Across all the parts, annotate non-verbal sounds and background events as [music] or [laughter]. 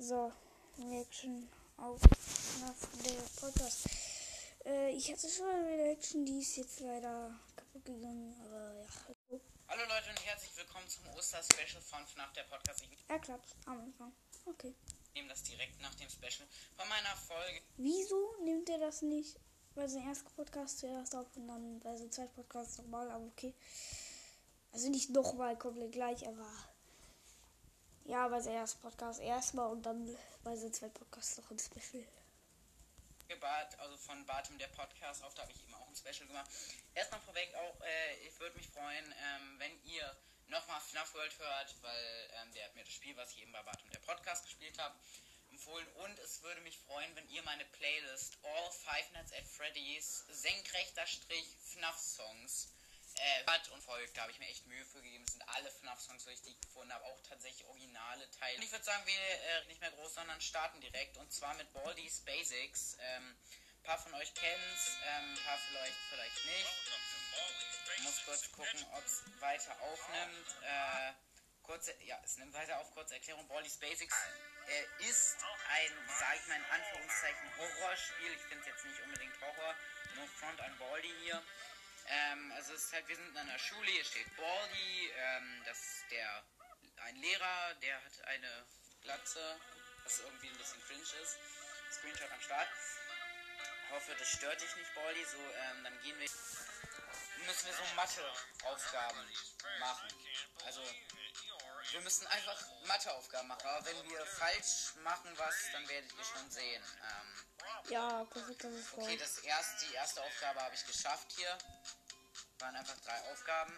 So, Reaction auf nach der Podcast. Äh, ich hatte schon eine Reaction, die ist jetzt leider kaputt gegangen, aber ja. Hallo Leute und herzlich willkommen zum Oster-Special von FNAF der Podcast. Ich Er klappt am Anfang. Okay. nehme das direkt nach dem Special von meiner Folge. Wieso nimmt er das nicht bei seinem ersten Podcast zuerst auf und dann bei seinem zweiten Podcast nochmal, aber okay. Also nicht nochmal komplett gleich, aber ja, bei seinem ersten Podcast erstmal und dann bei seinem zweiten Podcast noch ein Special. Bart, also von Bartum der Podcast auf, da habe ich eben auch ein Special gemacht. Erstmal vorweg auch, äh, ich würde mich freuen, ähm, wenn ihr nochmal FNAF World hört, weil ähm, der hat mir das Spiel, was ich eben bei Bartum der Podcast gespielt habe, empfohlen. Und es würde mich freuen, wenn ihr meine Playlist All Five Nights at Freddy's senkrechter Strich FNAF Songs äh, hört und folgt. Da habe ich mir echt Mühe für gegeben. Es sind alle FNAF-Songs, ich gefunden habe, auch tatsächlich originale Teile. Und ich würde sagen, wir äh, nicht mehr groß, sondern starten direkt. Und zwar mit Baldi's Basics. Ähm, ein paar von euch kennen es, ähm, ein paar vielleicht, vielleicht nicht. Ich muss kurz gucken, ob es weiter aufnimmt. Äh, kurze, ja, es nimmt weiter auf. Kurze Erklärung. Baldi's Basics äh, ist ein, sag ich mal in Anführungszeichen, Horrorspiel. Ich finde es jetzt nicht unbedingt Horror. No front an Baldi hier. Ähm, also es ist halt, wir sind in einer Schule, hier steht Baldi, ähm, das ist der, ein Lehrer, der hat eine Glatze, was irgendwie ein bisschen cringe ist. Screenshot am Start. Hoffe, das stört dich nicht, Baldi. So, ähm, dann gehen wir, müssen wir so Matheaufgaben machen. Also, wir müssen einfach Matheaufgaben machen. Aber wenn wir falsch machen was, dann werdet ihr schon sehen. Ähm, Ja, perfekt, das ist Okay, das erste, die erste Aufgabe habe ich geschafft hier. Waren einfach drei Aufgaben.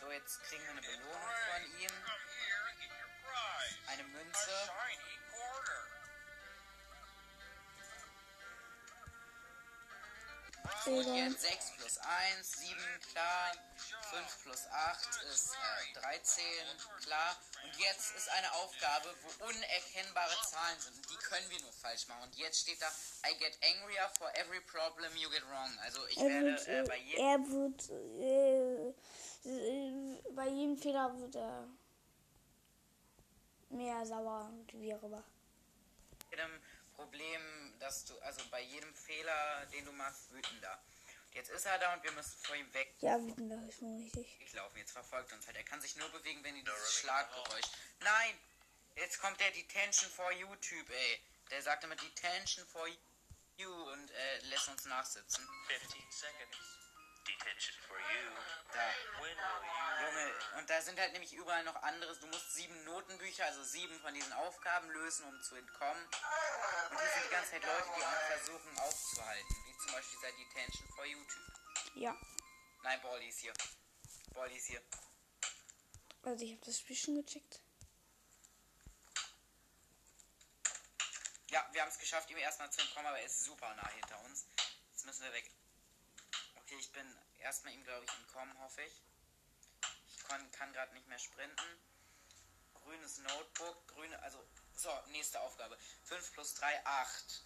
So, jetzt kriegen wir eine Belohnung von ihm. Eine Münze. Und Digga. jetzt 6 plus 1, 7, klar. 5 plus 8 ist äh, 13, klar. Und jetzt ist eine Aufgabe, wo unerkennbare Zahlen sind. Und die können wir nur falsch machen. Und jetzt steht da, I get angrier for every problem you get wrong. Also ich Er werde wird, äh, bei jedem... er wird, äh, äh, bei jedem Fehler wird er mehr sauer und wie auch immer. jedem Problem, dass du, also bei jedem Fehler, den du machst, wütender. Und jetzt ist er da und wir müssen vor ihm weg. Ja, wütend, das ist schon richtig. laufen. Jetzt verfolgt uns halt. Er kann sich nur bewegen, wenn ihr dieses Schlaggeräusch. Nein! Jetzt kommt der Detention for you Typ, ey. Der sagt immer Detention for you und äh, lässt uns nachsitzen. 15 seconds. Detention for you. Da. When will you? Junge, und da sind halt nämlich überall noch anderes. Du musst sieben Notenbücher, also sieben von diesen Aufgaben lösen, um zu entkommen. Und hier sind die ganze Zeit Leute, die einen versuchen aufzuhalten. Wie zum Beispiel dieser Detention for you Typ. Ja, Nein, Baldi ist hier. Baldi ist hier. also ich habe das Spiel schon gecheckt. Ja, wir haben es geschafft, ihm erstmal zu entkommen, aber er ist super nah hinter uns. Jetzt müssen wir weg. Okay, ich bin erstmal ihm, glaube ich, entkommen, hoffe ich. Ich kann, kann gerade nicht mehr sprinten. Grünes Notebook, grüne, also, so, nächste Aufgabe. 5 plus 3, 8.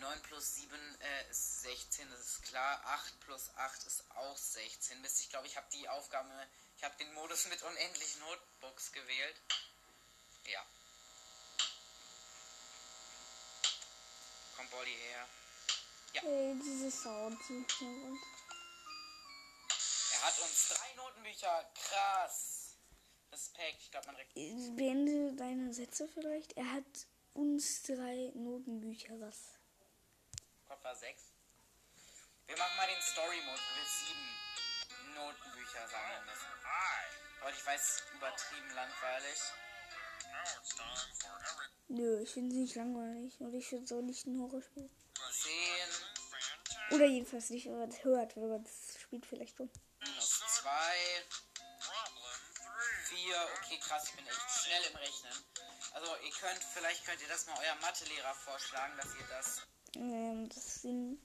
9 plus 7 äh, ist 16, das ist klar. 8 plus 8 ist auch 16. Mist, ich glaube, ich habe die Aufgabe, ich habe den Modus mit unendlichen Notebooks gewählt. Ja. Kommt Bolly her. Ey, diese Sound sind schon gut. Er hat uns drei Notenbücher. Krass. Respekt. Ich glaube, man regt. Beende deine Sätze vielleicht. Er hat uns drei Notenbücher, was? Gott war sechs. Wir machen mal den Story-Mode, wo wir sieben Notenbücher sammeln müssen. Leute, ich weiß, übertrieben langweilig. Nö, ich finde sie nicht langweilig. Und ich finde es auch nicht ein Horrorspiel. Zehn Oder jedenfalls nicht, wenn man es hört, wenn man es spielt vielleicht schon. minus zwei. Vier. Okay, krass, ich bin echt schnell im Rechnen. Also, ihr könnt, vielleicht könnt ihr das mal eurem Mathelehrer vorschlagen, dass ihr das Ähm, das sind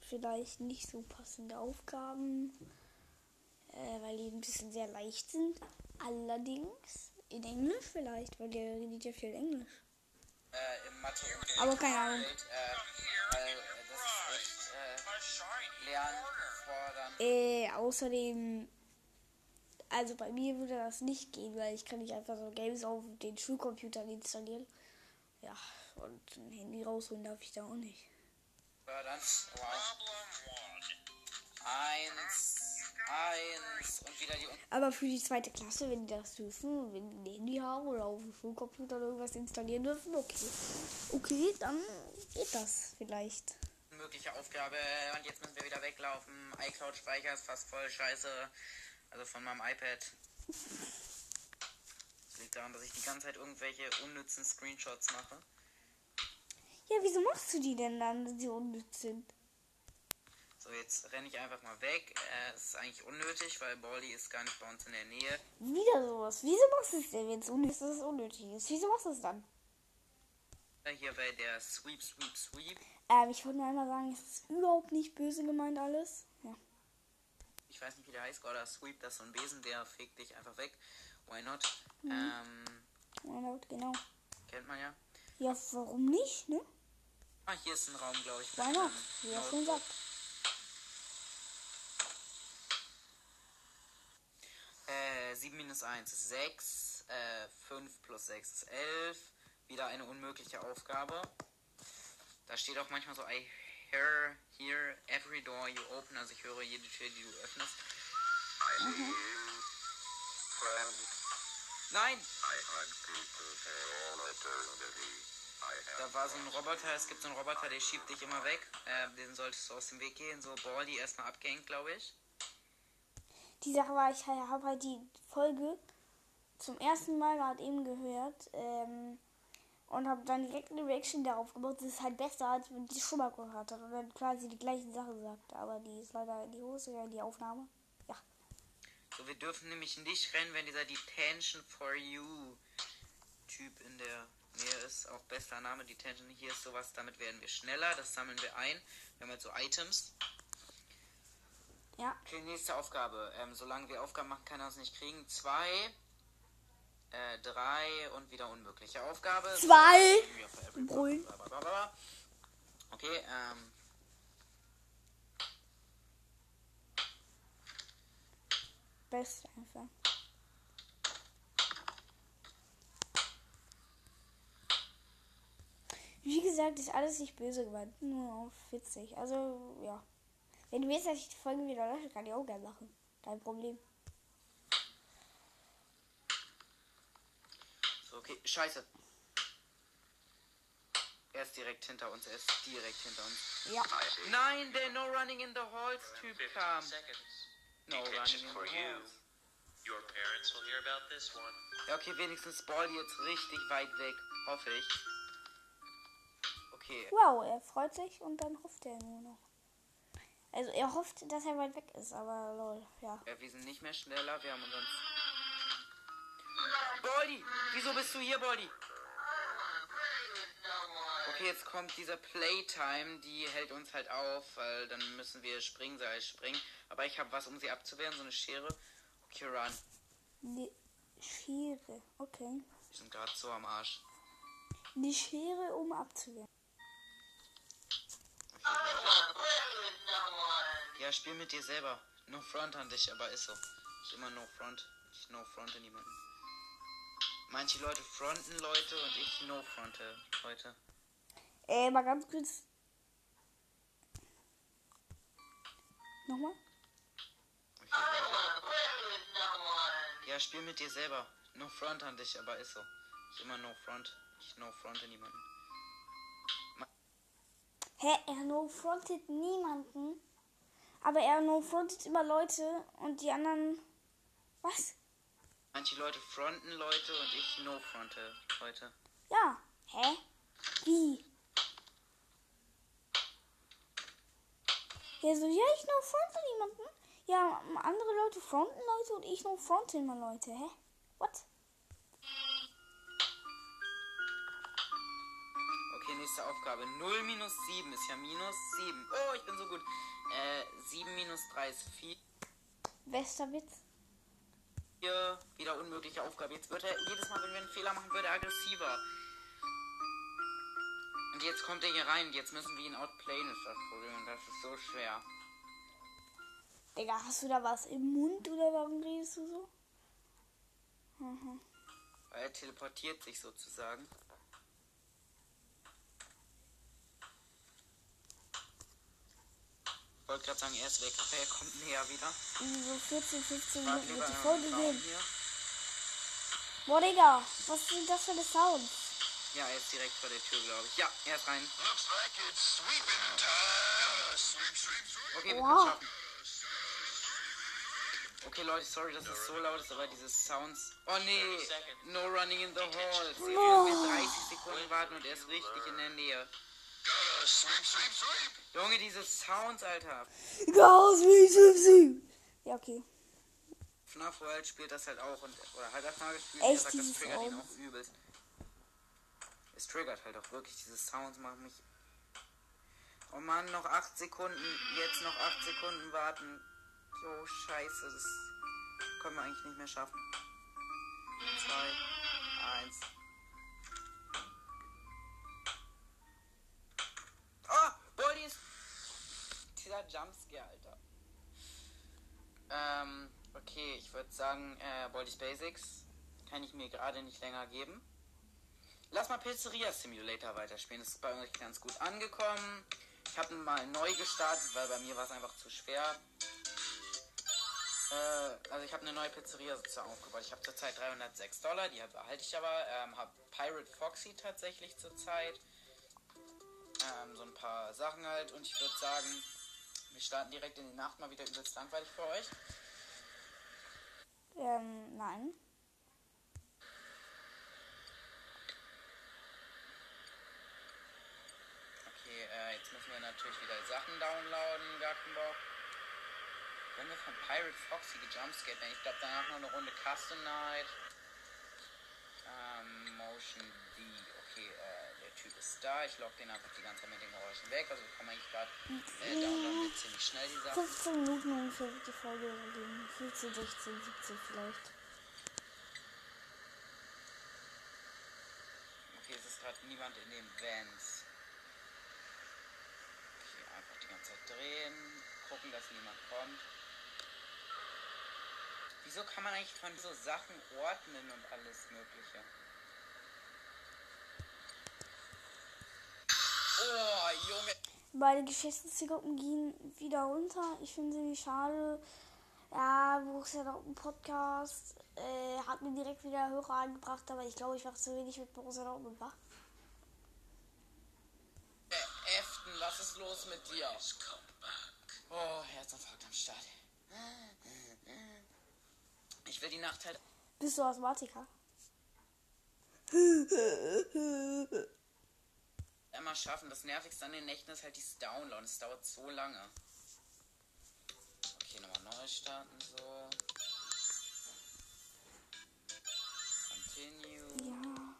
vielleicht nicht so passende Aufgaben, äh, weil die ein bisschen sehr leicht sind. Allerdings in Englisch vielleicht, weil der redet ja viel Englisch. Äh, im Mathe Aber keine Ahnung. äh, äh, äh. Äh, außerdem Also bei mir würde das nicht gehen, weil ich kann nicht einfach so Games auf den Schulcomputer installieren. Ja, und ein Handy rausholen darf ich da auch nicht. Fördern. Wow. Eins, eins und wieder die Un Aber für die zweite Klasse, wenn die das dürfen, wenn die ein Handy haben oder auf dem Schulcomputer irgendwas installieren dürfen, okay. Okay, dann geht das vielleicht. unmögliche Aufgabe. Und jetzt müssen wir wieder weglaufen. iCloud-Speicher ist fast voll scheiße. Also von meinem iPad. Das liegt daran, dass ich die ganze Zeit irgendwelche unnützen Screenshots mache. Ja, wieso machst du die denn dann, wenn sie unnütz sind? So, jetzt renne ich einfach mal weg. Äh, es ist eigentlich unnötig, weil Baldi ist gar nicht bei uns in der Nähe. Wieder sowas. Wieso machst du es denn, wenn es unnütz ist, unnötig ist? Wieso machst du es dann? Hier bei der Sweep, Sweep, Sweep. Ähm, ich wollte nur einmal sagen, es ist überhaupt nicht böse gemeint alles. Ja. Ich weiß nicht, wie der heißt. Oder Sweep, das ist so ein Besen, der fegt dich einfach weg. Why not? Ähm, Genau, genau. kennt man ja. Ja, warum nicht, ne? Ah, hier ist ein Raum, glaube ich. Why not? Wie er schon sagt. Äh, 7 minus 1 ist 6. Äh, 5 plus 6 ist 11. Wieder eine unmögliche Aufgabe. Da steht auch manchmal so, I hear, hear every door you open. Also ich höre jede Tür, die du öffnest. I friend. Nein! Da war so ein Roboter. Es gibt so einen Roboter, der schiebt dich immer weg. Äh, den solltest du aus dem Weg gehen. So Baldi erstmal abgehängt, glaube ich. Die Sache war, ich habe halt die Folge zum ersten Mal gerade eben gehört ähm, und habe dann direkt eine Reaction darauf gemacht. Das ist halt besser, als wenn die schon mal gehört hat und dann quasi die gleichen Sachen sagt. Aber die ist leider in die Hose gegangen, die Aufnahme. Ja. So, wir dürfen nämlich nicht rennen, wenn dieser Detention for You Typ in der Nähe ist. Auch bester Name, Detention. Hier ist sowas, damit werden wir schneller. Das sammeln wir ein. Wir haben jetzt so Items. Ja. Okay, nächste Aufgabe. Ähm, solange wir Aufgaben machen, kann er uns nicht kriegen. Zwei, äh, drei und wieder unmögliche Aufgabe. Zwei. Brüllen. Okay, ähm. Best einfach. Wie gesagt, ist alles nicht böse gemeint. Nur auf witzig. Also, ja. Wenn du willst, dass ich die Folge wieder lösche, kann ich auch gerne machen. Kein Problem. So, okay, scheiße. Er ist direkt hinter uns, er ist direkt hinter uns. Ja. Nein, der No Running in the Halls Typ 15 kam. No Running in for the you. Halls. Your parents will hear about this one. Ja, okay, wenigstens Ball jetzt richtig weit weg, hoffe ich. Okay, Wow, er freut sich und dann hofft er nur noch. Also er hofft, dass er weit weg ist, aber lol, ja. ja, wir sind nicht mehr schneller, wir haben uns... Baldi! Wieso bist du hier, Baldi? Okay, jetzt kommt dieser Playtime, die hält uns halt auf, weil dann müssen wir Springseil springen. Aber ich habe was, um sie abzuwehren, so eine Schere. Okay, run. Die Schere, okay. Wir sind gerade so am Arsch. Die Schere, um abzuwehren. Ja, spiel mit dir selber. No front an dich, aber ist so. Ist immer no front. Ich no fronte niemanden. Manche Leute fronten Leute und ich no fronte Leute. Äh, mal ganz kurz. Nochmal? Ja, spiel mit dir selber. No front an dich, aber ist so. Ist immer no front. Ich no fronte niemanden. Hä, er no frontet niemanden. Aber er no frontet immer Leute und die anderen. Was? Manche Leute fronten Leute und ich no fronte Leute. Ja. Hä? Wie? Ja, so, ja, ich no fronte niemanden. Ja, andere Leute fronten Leute und ich no fronte immer Leute. Hä? What? Okay, nächste Aufgabe. 0 minus 7 ist ja minus 7. Oh, ich bin so gut. Äh, 7 minus 3 ist 4. Bester Witz. Wieder unmögliche Aufgabe. Jetzt wird er jedes Mal, wenn wir einen Fehler machen, wird er aggressiver. Und jetzt kommt er hier rein. Jetzt müssen wir ihn outplayen, ist das Problem. Und das ist so schwer. Digga, hast du da was im Mund oder warum redest du so? Mhm. Weil er teleportiert sich sozusagen. Wollte gerade sagen, er ist weg, aber er kommt näher wieder. In so 14, 15 Warte Minuten lieber wird die Folge gehen. Boah, Digga, was sind das für eine Sounds? Ja, er ist direkt vor der Tür, glaube ich. Ja, er ist rein. Looks like it's sweeping time. Sweep, sweep, sweep. Okay, wir Wow. können schaffen. Okay, Leute, sorry, dass es so laut ist, aber diese Sounds. Oh nee, no running in the halls. Hier No. müssen wir 30 Sekunden warten und er ist richtig in der Nähe. Sweep, sweep, sweep. Junge, diese Sounds, Alter. Chaos wie Sim Ja, okay. FNAF World spielt das halt auch und oder hat das mal gespielt. Echt, sagt, das triggert ihn Sound? auch übelst. Es triggert halt auch wirklich. Diese Sounds machen mich. Oh Mann, noch 8 Sekunden. Jetzt noch 8 Sekunden warten. So scheiße. Das können wir eigentlich nicht mehr schaffen. 2, 1. Dieser Jumpscare, Alter. Ähm, okay, ich würde sagen, äh, Body's Basics kann ich mir gerade nicht länger geben. Lass mal Pizzeria Simulator weiterspielen. Das ist bei euch ganz gut angekommen. Ich habe mal neu gestartet, weil bei mir war es einfach zu schwer. Äh, also ich habe eine neue Pizzeria sozusagen aufgebaut. Ich habe zurzeit 306 Dollar, die behalte ich aber. Ähm, habe Pirate Foxy tatsächlich zurzeit. Ähm, so ein paar Sachen halt. Und ich würde sagen, wir starten direkt in die Nacht mal wieder übelst langweilig für euch. Ähm, nein. Okay, äh, jetzt müssen wir natürlich wieder Sachen downloaden, gar keinen Bock. Können wir von Pirate Foxy gejumpscared werden? Ich glaube danach noch eine Runde Custom Night. Ähm, Motion D. Okay, äh, der Typ ist da. Ich lock den einfach die ganze Zeit mit den Geräuschen weg. Also wir kommen eigentlich gerade äh, downloaden ziemlich schnell die Sachen. 15 Minuten ungefähr wird die Folge gehen. 15, 16, 17 vielleicht. Okay, es ist gerade niemand in den Vans. Okay, einfach die ganze Zeit drehen, gucken, dass niemand kommt. Wieso kann man eigentlich von so Sachen ordnen und alles Mögliche? Oh, Junge. Beide Geschäftszielgruppen gehen wieder runter. Ich finde sie schade. Ja, Borussia Dortmund Podcast äh, hat mir direkt wieder Hörer angebracht, aber ich glaube, ich war zu wenig mit Borussia Dortmund wach. Äh, Efton, was ist los mit dir? Oh, Herzinfarkt am Start. Ich will die Nacht halt Bist du Asthmatiker? [laughs] immer schaffen. Das Nervigste an den Nächten ist halt dieses Download. Es dauert so lange. Okay, nochmal neu starten, so. Continue. Ja.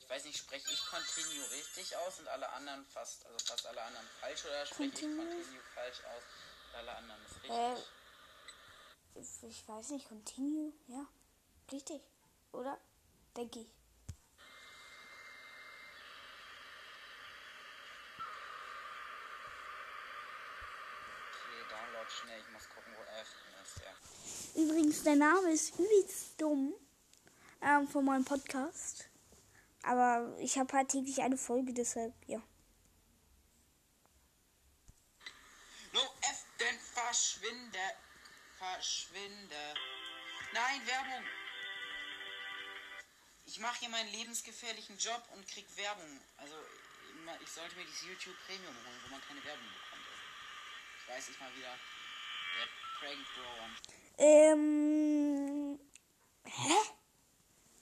Ich weiß nicht, spreche ich Continue richtig aus und alle anderen fast, also fast alle anderen falsch oder spreche ich Continue? Continue falsch aus und alle anderen ist richtig? Äh, ich weiß nicht, Continue? Ja. Richtig. Oder? Denke ich. Okay, Download schnell. Ich muss gucken, wo Efton ist. Ja. Übrigens, der Name ist übelst dumm ähm, von meinem Podcast. Aber ich habe halt täglich eine Folge, deshalb, ja. No, Efton, verschwinde. Verschwinde. Nein, Werbung. Ich mache hier meinen lebensgefährlichen Job und krieg Werbung. Also, ich sollte mir dieses YouTube Premium holen, wo man keine Werbung bekommt. Ich weiß nicht mal wieder. Der. Ähm. Hä?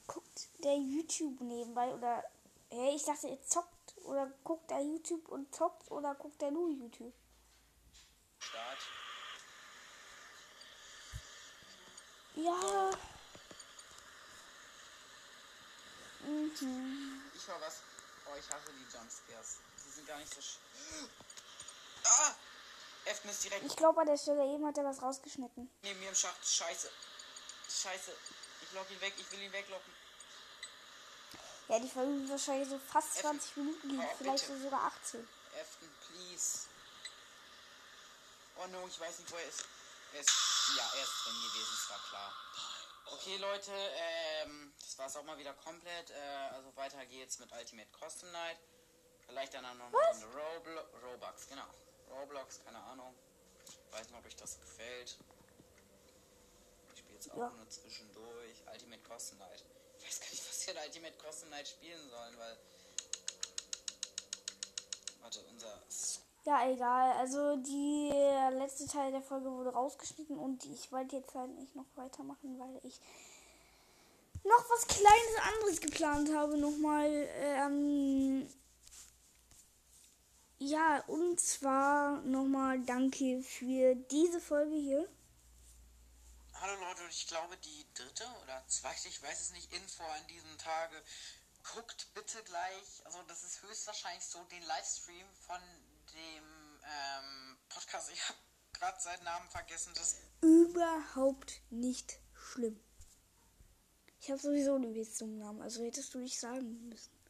Guckt der YouTube nebenbei oder. Hä? Ich dachte, ihr zockt. Oder guckt er YouTube und zockt oder guckt er nur YouTube? Start. Ja. Mhm. Ich höre was. Oh, ich hasse die Jumpscares. Die sind gar nicht so sch. Ah! Efton ist direkt Ich glaube, an der Stelle eben hat er was rausgeschnitten. neben mir im Schacht. Scheiße. Scheiße. Ich lock ihn weg. Ich will ihn weglocken. Ja, die Folge wahrscheinlich so fast Effen. 20 Minuten gehen, Oh, vielleicht bitte. sogar 18. Efton, please. Oh no, ich weiß nicht, wo er ist. Er ist. Ja, er ist drin gewesen, es war klar. Okay, Leute, ähm, das war's auch mal wieder komplett. Äh, also weiter geht's mit Ultimate Custom Night. Vielleicht dann auch noch eine Robux, genau. Roblox, keine Ahnung. Weiß nicht, ob euch das gefällt. Ich spiele jetzt auch Ja. nur zwischendurch. Ultimate Custom Night. Ich weiß gar nicht, [laughs] was wir in Ultimate Custom Night spielen sollen, weil. Warte, unser. Ja, egal. Also die der letzte Teil der Folge wurde rausgeschnitten und ich wollte jetzt halt nicht noch weitermachen, weil ich noch was kleines anderes geplant habe. Nochmal, ähm, ja, und zwar nochmal danke für diese Folge hier. Hallo Leute, ich glaube die dritte oder zweite, ich weiß es nicht, Info an diesem Tage. Guckt bitte gleich, also das ist höchstwahrscheinlich so den Livestream von dem ähm, Podcast. Ich habe gerade seinen Namen vergessen. Das Überhaupt nicht schlimm. Ich habe sowieso einen Witz zum Namen, also hättest du nicht sagen müssen.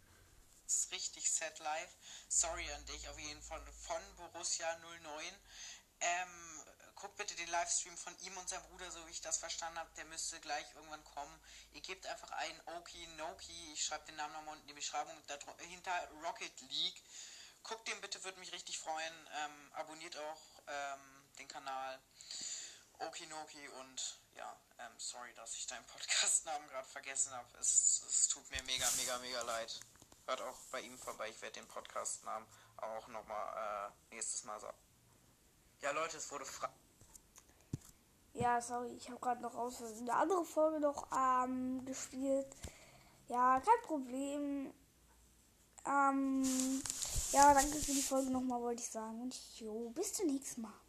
Ist richtig set live. Sorry an dich auf jeden Fall von Borussia 09. Ähm, guckt bitte den Livestream von ihm und seinem Bruder, so wie ich das verstanden habe. Der müsste gleich irgendwann kommen. Ihr gebt einfach ein Oki Noki. Ich schreibe den Namen nochmal unten in die Beschreibung. Dahinter Rocket League. Guckt den bitte, würde mich richtig freuen. Ähm, abonniert auch ähm, den Kanal Okinoki und ja, ähm, sorry, dass ich deinen [laughs] Podcast-Namen gerade vergessen habe. Es, es tut mir mega, mega, mega leid. Hört auch bei ihm vorbei. Ich werde den Podcast-Namen auch nochmal äh, nächstes Mal sagen. Ja, Leute, es wurde frei. Ja, sorry, ich habe gerade noch aus Versehen eine andere Folge noch ähm, gespielt. Ja, kein Problem. Ähm, ja, danke für die Folge nochmal, wollte ich sagen. Und jo, bis zum nächsten Mal.